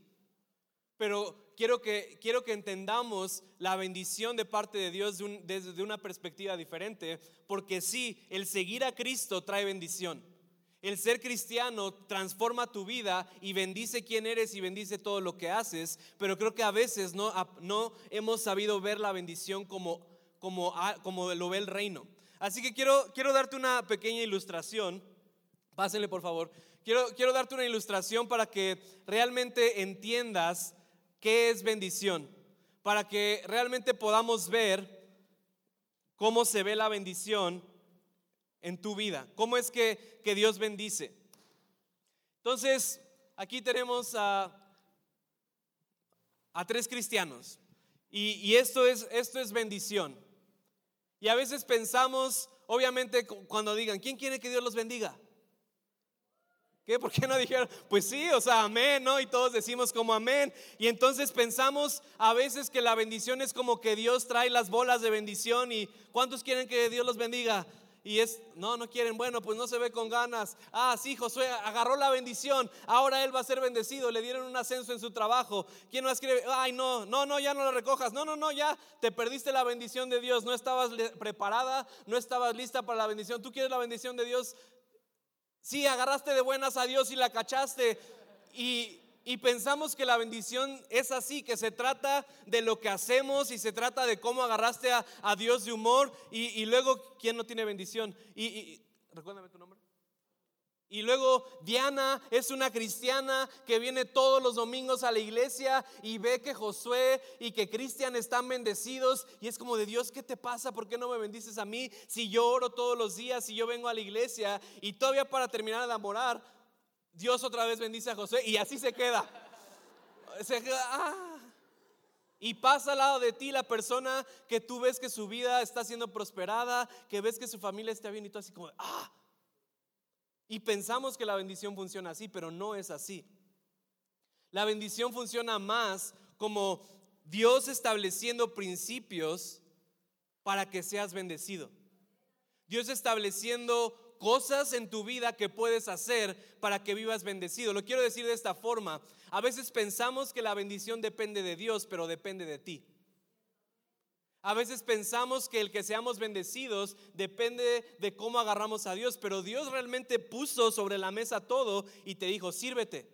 Pero quiero que, quiero que entendamos la bendición de parte de Dios desde una perspectiva diferente, porque sí, el seguir a Cristo trae bendición. El ser cristiano transforma tu vida y bendice quién eres y bendice todo lo que haces, pero creo que a veces no, no hemos sabido ver la bendición como, como, como lo ve el reino. Así que quiero, quiero darte una pequeña ilustración. Pásenle por favor. Quiero, quiero darte una ilustración para que realmente entiendas qué es bendición, para que realmente podamos ver cómo se ve la bendición en tu vida, cómo es que, que Dios bendice. Entonces, aquí tenemos a, a tres cristianos y, y esto, es, esto es bendición. Y a veces pensamos, obviamente, cuando digan, ¿quién quiere que Dios los bendiga? ¿Qué? ¿Por qué no dijeron? Pues sí, o sea, amén, ¿no? Y todos decimos como amén. Y entonces pensamos a veces que la bendición es como que Dios trae las bolas de bendición y ¿cuántos quieren que Dios los bendiga? Y es, no, no quieren, bueno, pues no se ve con ganas. Ah, sí, Josué agarró la bendición, ahora él va a ser bendecido, le dieron un ascenso en su trabajo. ¿Quién más quiere? Ay, no, no, no, ya no lo recojas. No, no, no, ya te perdiste la bendición de Dios, no estabas preparada, no estabas lista para la bendición. ¿Tú quieres la bendición de Dios? Sí, agarraste de buenas a Dios y la cachaste. Y, pensamos que la bendición es así, que se trata de lo que hacemos y se trata de cómo agarraste a, Dios de humor. Y, luego, ¿quién no tiene bendición? Y, recuérdame tu nombre. Y luego Diana es una cristiana que viene todos los domingos a la iglesia y ve que Josué y que Cristian están bendecidos y es como de Dios, ¿qué te pasa? ¿Por qué no me bendices a mí si yo oro todos los días, y yo vengo a la iglesia y todavía para terminar de enamorar, Dios otra vez bendice a Josué y así se queda. Se queda ah. Y pasa al lado de ti la persona que tú ves que su vida está siendo prosperada, que ves que su familia está bien y tú así como, ah, y pensamos que la bendición funciona así, pero no es así. La bendición funciona más como Dios estableciendo principios para que seas bendecido. Dios estableciendo cosas en tu vida que puedes hacer para que vivas bendecido. Lo quiero decir de esta forma. A veces pensamos que la bendición depende de Dios, pero depende de ti. A veces pensamos que el que seamos bendecidos depende de cómo agarramos a Dios, pero Dios realmente puso sobre la mesa todo y te dijo, sírvete.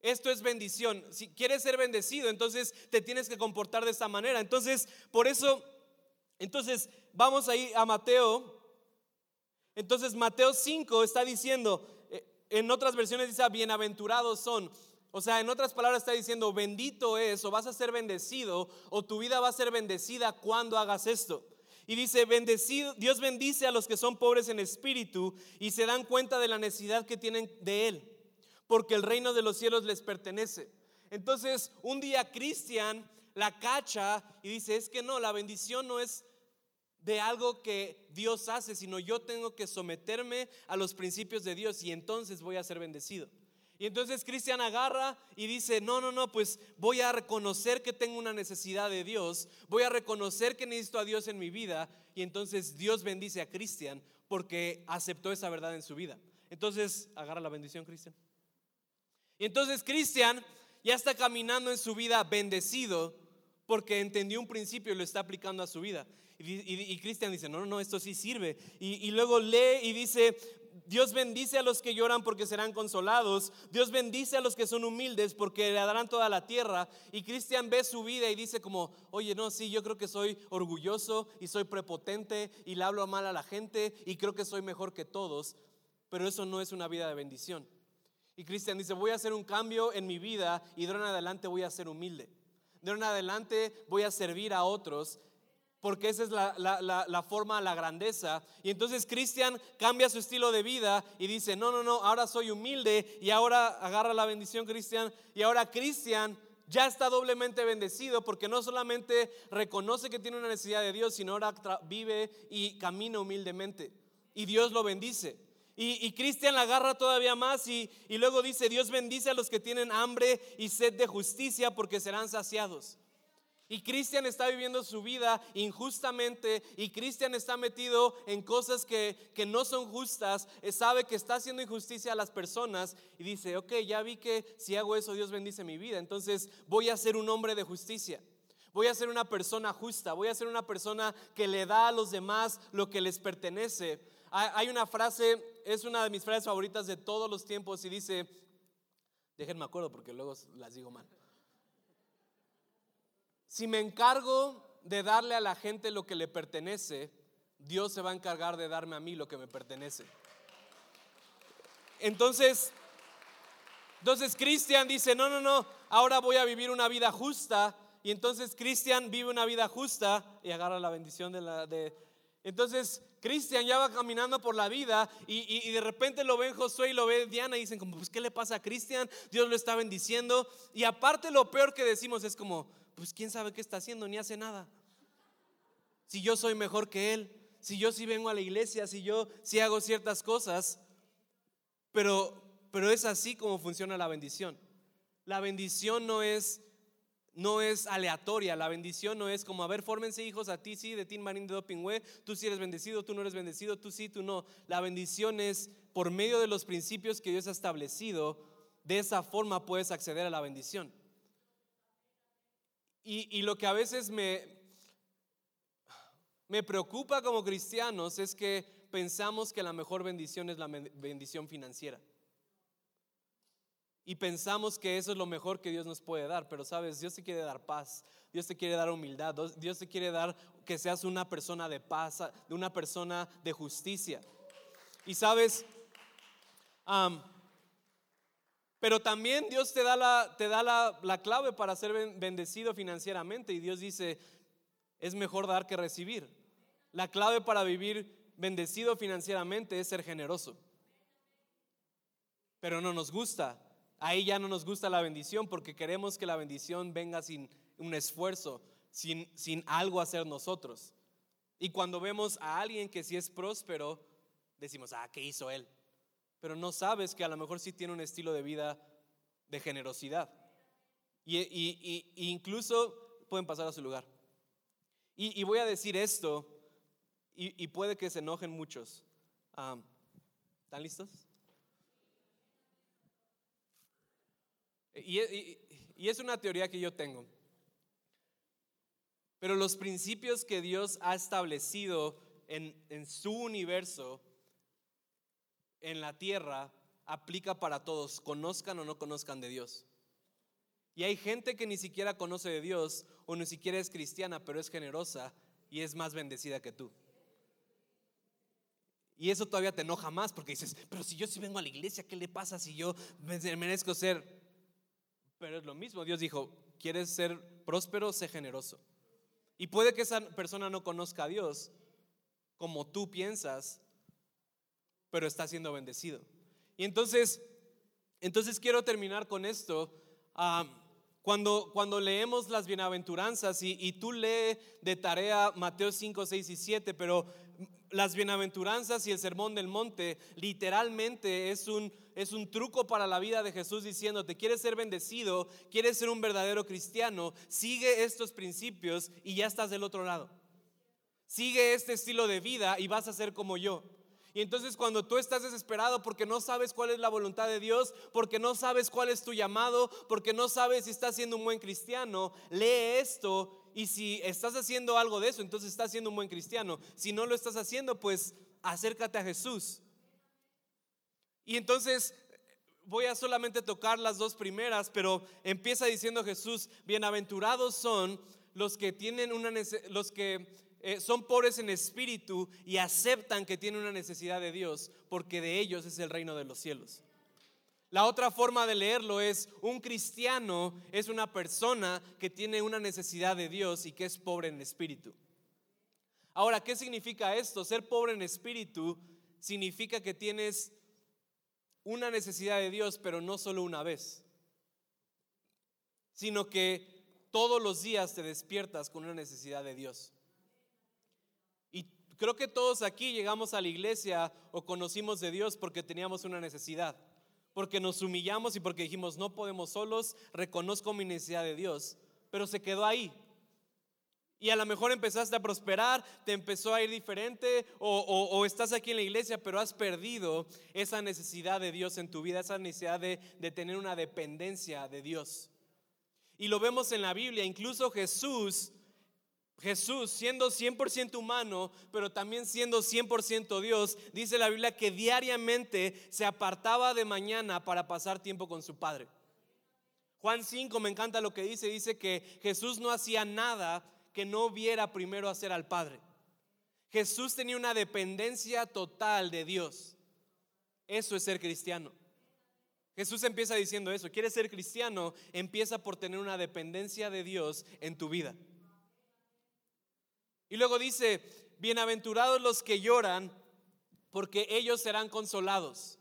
Esto es bendición. Si quieres ser bendecido, entonces te tienes que comportar de esta manera. Entonces, por eso, entonces vamos ahí a Mateo. Entonces, Mateo 5 está diciendo, eh, en otras versiones dice, bienaventurados son. O sea, en otras palabras está diciendo, bendito es o vas a ser bendecido o tu vida va a ser bendecida cuando hagas esto. Y dice, bendecido, Dios bendice a los que son pobres en espíritu y se dan cuenta de la necesidad que tienen de Él, porque el reino de los cielos les pertenece. Entonces, un día Cristian la cacha y dice, es que no, la bendición no es de algo que Dios hace, sino yo tengo que someterme a los principios de Dios y entonces voy a ser bendecido. Y entonces Cristian agarra y dice, no, no, no, pues voy a reconocer que tengo una necesidad de Dios, voy a reconocer que necesito a Dios en mi vida. Y entonces Dios bendice a Cristian porque aceptó esa verdad en su vida. Entonces, agarra la bendición, Cristian. Y entonces Cristian ya está caminando en su vida bendecido porque entendió un principio y lo está aplicando a su vida. Y, Cristian dice, no, no, no, esto sí sirve. Y, y luego lee y dice, Dios bendice a los que lloran porque serán consolados. Dios bendice a los que son humildes porque le darán toda la tierra. Y Cristian ve su vida y dice como, oye, no, sí, yo creo que soy orgulloso y soy prepotente y le hablo mal a la gente y creo que soy mejor que todos. Pero eso no es una vida de bendición. Y Cristian dice, voy a hacer un cambio en mi vida y de ahora en adelante voy a ser humilde. De ahora en adelante voy a servir a otros porque esa es la, forma, la grandeza. Y entonces Cristian cambia su estilo de vida y dice, no, no, no, ahora soy humilde y ahora agarra la bendición Cristian y ahora Cristian ya está doblemente bendecido porque no solamente reconoce que tiene una necesidad de Dios, sino ahora vive y camina humildemente. Y Dios lo bendice. Y, Cristian la agarra todavía más y, y luego dice, Dios bendice a los que tienen hambre y sed de justicia porque serán saciados. Y Cristian está viviendo su vida injustamente y Cristian está metido en cosas que, no son justas, eh, sabe que está haciendo injusticia a las personas y dice, ok, ya vi que si hago eso Dios bendice mi vida, entonces voy a ser un hombre de justicia. Voy a ser una persona justa, voy a ser una persona que le da a los demás lo que les pertenece. Hay una frase, es una de mis frases favoritas de todos los tiempos y dice, déjenme acuerdo porque luego las digo mal. Si me encargo de darle a la gente lo que le pertenece, Dios se va a encargar de darme a mí lo que me pertenece. Entonces, entonces Cristian dice, no, no, no, ahora voy a vivir una vida justa. Y entonces Cristian vive una vida justa y agarra la bendición de la... De... Entonces Cristian ya va caminando por la vida y, de repente lo ven Josué y lo ve Diana y dicen como, pues ¿qué le pasa a Cristian? Dios lo está bendiciendo. Y aparte lo peor que decimos es como, pues quién sabe qué está haciendo, ni hace nada. Si yo soy mejor que él, si yo sí vengo a la iglesia, si yo sí hago ciertas cosas, pero, pero es así como funciona la bendición. La bendición no es, no es aleatoria, la bendición no es como, a ver, fórmense hijos a ti sí, de ti Marín de Dopingüe, tú sí eres bendecido, tú no eres bendecido, tú sí, tú no. La bendición es por medio de los principios que Dios ha establecido, de esa forma puedes acceder a la bendición. Y, lo que a veces me, me preocupa como cristianos es que pensamos que la mejor bendición es la bendición financiera. Y pensamos que eso es lo mejor que Dios nos puede dar, pero sabes, Dios te quiere dar paz, Dios te quiere dar humildad, Dios te quiere dar que seas una persona de paz, de una persona de justicia. Y sabes, pero también Dios te da, la, te da la, clave para ser bendecido financieramente y Dios dice, es mejor dar que recibir. La clave para vivir bendecido financieramente es ser generoso. Pero no nos gusta. Ahí ya no nos gusta la bendición porque queremos que la bendición venga sin un esfuerzo, sin, sin algo hacer nosotros. Y cuando vemos a alguien que sí es próspero, decimos, ah, ¿qué hizo él? Pero no sabes que a lo mejor sí tiene un estilo de vida de generosidad. Y, incluso pueden pasar a su lugar. Y, voy a decir esto, y, puede que se enojen muchos. ¿Están listos? Y, es una teoría que yo tengo. Pero los principios que Dios ha establecido en, en su universo en la tierra aplica para todos, conozcan o no conozcan de Dios. Y hay gente que ni siquiera conoce de Dios o ni siquiera es cristiana, pero es generosa y es más bendecida que tú. Y eso todavía te enoja más porque dices, pero si yo sí vengo a la iglesia, ¿qué le pasa si yo merezco ser? Pero es lo mismo, Dios dijo, ¿quieres ser próspero? Sé generoso. Y puede que esa persona no conozca a Dios como tú piensas, pero está siendo bendecido. Y entonces, entonces quiero terminar con esto. Ah, cuando, cuando leemos las bienaventuranzas y, y tú lee de tarea Mateo 5, 6 y 7, pero las bienaventuranzas y el sermón del monte literalmente es un, es un truco para la vida de Jesús diciéndote, quieres ser bendecido, quieres ser un verdadero cristiano, sigue estos principios y ya estás del otro lado. Sigue este estilo de vida y vas a ser como yo. Y entonces cuando tú estás desesperado porque no sabes cuál es la voluntad de Dios, porque no sabes cuál es tu llamado, porque no sabes si estás siendo un buen cristiano, lee esto y si estás haciendo algo de eso, entonces estás siendo un buen cristiano. Si no lo estás haciendo, pues acércate a Jesús. Y entonces voy a solamente tocar las dos primeras, pero empieza diciendo Jesús, bienaventurados son los que tienen una los que eh, son pobres en espíritu y aceptan que tienen una necesidad de Dios, porque de ellos es el reino de los cielos. La otra forma de leerlo es, un cristiano es una persona que tiene una necesidad de Dios y que es pobre en espíritu. Ahora, ¿qué significa esto? Ser pobre en espíritu significa que tienes una necesidad de Dios, pero no solo una vez, sino que todos los días te despiertas con una necesidad de Dios. Creo que todos aquí llegamos a la iglesia o conocimos de Dios porque teníamos una necesidad, porque nos humillamos y porque dijimos, no podemos solos, reconozco mi necesidad de Dios, pero se quedó ahí. Y a lo mejor empezaste a prosperar, te empezó a ir diferente o, estás aquí en la iglesia, pero has perdido esa necesidad de Dios en tu vida, esa necesidad de, de tener una dependencia de Dios. Y lo vemos en la Biblia, incluso Jesús Jesús, siendo 100% humano, pero también siendo 100% Dios, dice la Biblia que diariamente se apartaba de mañana para pasar tiempo con su Padre. Juan 5 me encanta lo que dice, dice que Jesús no hacía nada que no viera primero hacer al Padre. Jesús tenía una dependencia total de Dios. Eso es ser cristiano. Jesús empieza diciendo eso. ¿Quieres ser cristiano? Empieza por tener una dependencia de Dios en tu vida. Y luego dice, bienaventurados los que lloran, porque ellos serán consolados.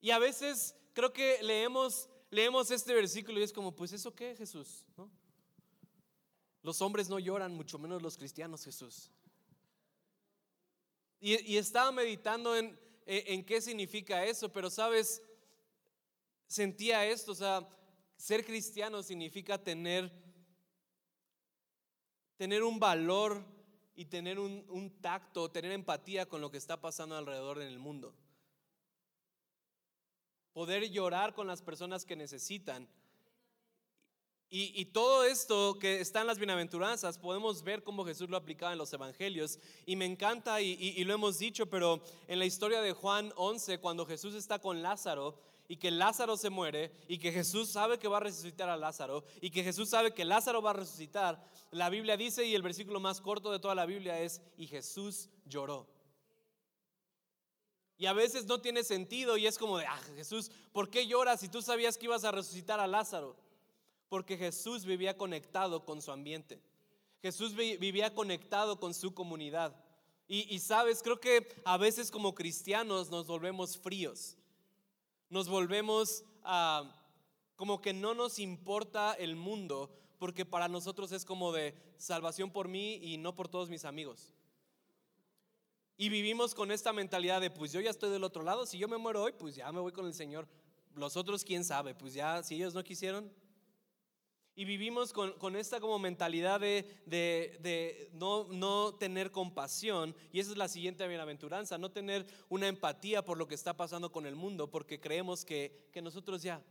Y a veces creo que leemos, leemos este versículo y es como, pues eso qué, Jesús, Los hombres no lloran, mucho menos los cristianos, Jesús. Y, estaba meditando en, en qué significa eso, pero sabes, sentía esto, o sea, ser cristiano significa tener tener un valor y tener un, tacto, tener empatía con lo que está pasando alrededor en el mundo. Poder llorar con las personas que necesitan. Y, todo esto que está en las bienaventuranzas, podemos ver cómo Jesús lo aplicaba en los evangelios. Y me encanta, y, y lo hemos dicho, pero en la historia de Juan 11, cuando Jesús está con Lázaro, y que Lázaro se muere y que Jesús sabe que va a resucitar a Lázaro y que Jesús sabe que Lázaro va a resucitar, la Biblia dice y el versículo más corto de toda la Biblia es, y Jesús lloró. Y a veces no tiene sentido y es como de, ah, Jesús, ¿por qué lloras si tú sabías que ibas a resucitar a Lázaro? Porque Jesús vivía conectado con su ambiente. Jesús vivía conectado con su comunidad. Y, y sabes, creo que a veces como cristianos nos volvemos fríos nos volvemos a, como que no nos importa el mundo, porque para nosotros es como de salvación por mí y no por todos mis amigos. Y vivimos con esta mentalidad de, pues yo ya estoy del otro lado, si yo me muero hoy, pues ya me voy con el Señor. Los otros, quién sabe, pues ya, si ellos no quisieron, y vivimos con, esta como mentalidad de, no, no, tener compasión. Y esa es la siguiente bienaventuranza, no tener una empatía por lo que está pasando con el mundo, porque creemos que, que nosotros ya.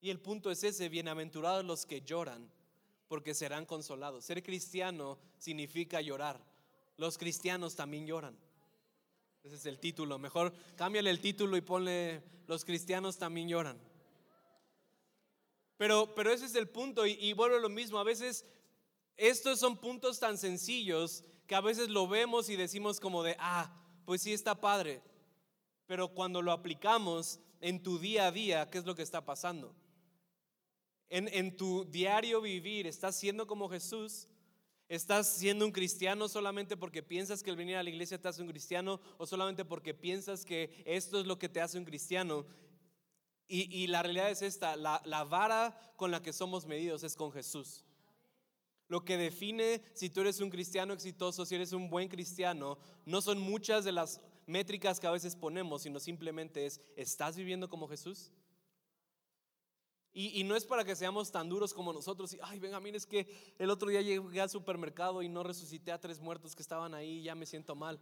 Y el punto es ese, bienaventurados los que lloran, porque serán consolados. Ser cristiano significa llorar. Los cristianos también lloran. Ese es el título. Mejor cámbiale el título y ponle, los cristianos también lloran. Pero, pero ese es el punto y, vuelvo a lo mismo. A veces estos son puntos tan sencillos que a veces lo vemos y decimos como de, ah, pues sí está padre. Pero cuando lo aplicamos en tu día a día, ¿qué es lo que está pasando? En, en tu diario vivir, ¿estás siendo como Jesús? ¿Estás siendo un cristiano solamente porque piensas que el venir a la iglesia te hace un cristiano o solamente porque piensas que esto es lo que te hace un cristiano? Y, la realidad es esta, la, vara con la que somos medidos es con Jesús. Lo que define si tú eres un cristiano exitoso, si eres un buen cristiano, no son muchas de las métricas que a veces ponemos, sino simplemente es, ¿estás viviendo como Jesús? Y, no es para que seamos tan duros como nosotros. Y, ay, venga, mire, es que el otro día llegué al supermercado y no resucité a tres muertos que estaban ahí y ya me siento mal.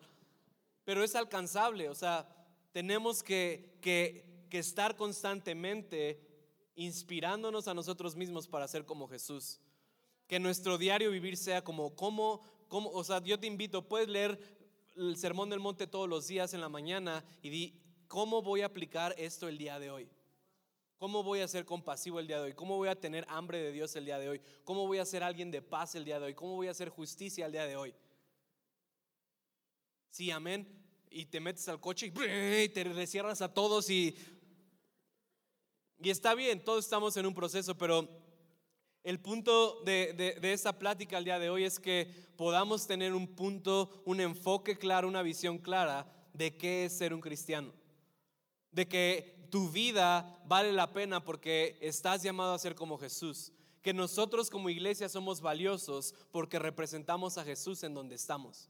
Pero es alcanzable, o sea, tenemos que, que, que estar constantemente inspirándonos a nosotros mismos para ser como Jesús. Que nuestro diario vivir sea como, como, como, o sea, yo te invito, puedes leer el Sermón del Monte todos los días en la mañana y di, ¿cómo voy a aplicar esto el día de hoy? ¿Cómo voy a ser compasivo el día de hoy? ¿Cómo voy a tener hambre de Dios el día de hoy? ¿Cómo voy a ser alguien de paz el día de hoy? ¿Cómo voy a hacer justicia el día de hoy? Sí, amén. Y te metes al coche y te recierras a todos y... Y está bien, todos estamos en un proceso, pero el punto de, de, esta plática el día de hoy es que podamos tener un punto, un enfoque claro, una visión clara de qué es ser un cristiano. De que tu vida vale la pena porque estás llamado a ser como Jesús. Que nosotros como iglesia somos valiosos porque representamos a Jesús en donde estamos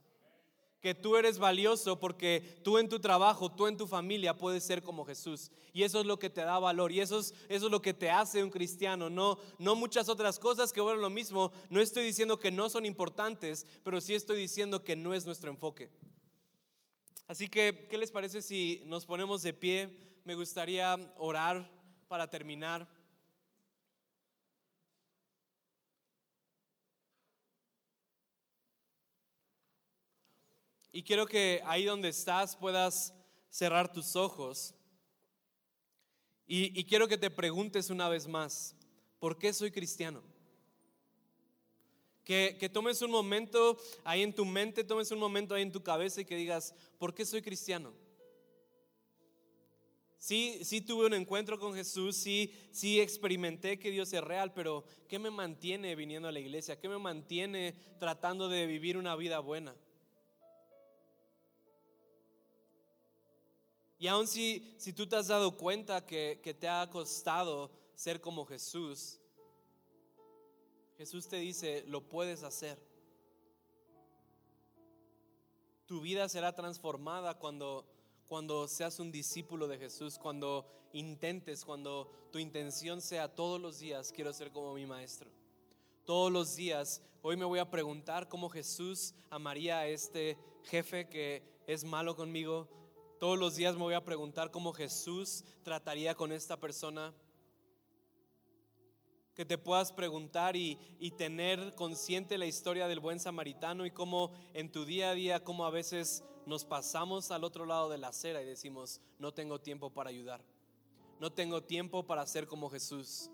que tú eres valioso porque tú en tu trabajo, tú en tu familia puedes ser como Jesús. Y eso es lo que te da valor y eso es, eso es lo que te hace un cristiano, no, no muchas otras cosas que bueno lo mismo. No estoy diciendo que no son importantes, pero sí estoy diciendo que no es nuestro enfoque. Así que, ¿qué les parece si nos ponemos de pie? Me gustaría orar para terminar. Y quiero que ahí donde estás puedas cerrar tus ojos. Y, quiero que te preguntes una vez más, ¿por qué soy cristiano? Que, que, tomes un momento ahí en tu mente, tomes un momento ahí en tu cabeza y que digas, ¿por qué soy cristiano? Sí, sí tuve un encuentro con Jesús, sí, sí experimenté que Dios es real, pero ¿qué me mantiene viniendo a la iglesia? ¿Qué me mantiene tratando de vivir una vida buena? Y aun si, si tú te has dado cuenta que, que te ha costado ser como Jesús, Jesús te dice, lo puedes hacer. Tu vida será transformada cuando, cuando seas un discípulo de Jesús, cuando intentes, cuando tu intención sea todos los días, quiero ser como mi maestro. Todos los días, hoy me voy a preguntar cómo Jesús amaría a este jefe que es malo conmigo, todos los días me voy a preguntar cómo Jesús trataría con esta persona. Que te puedas preguntar y, tener consciente la historia del buen samaritano y cómo en tu día a día, cómo a veces nos pasamos al otro lado de la acera y decimos, no tengo tiempo para ayudar. No tengo tiempo para ser como Jesús.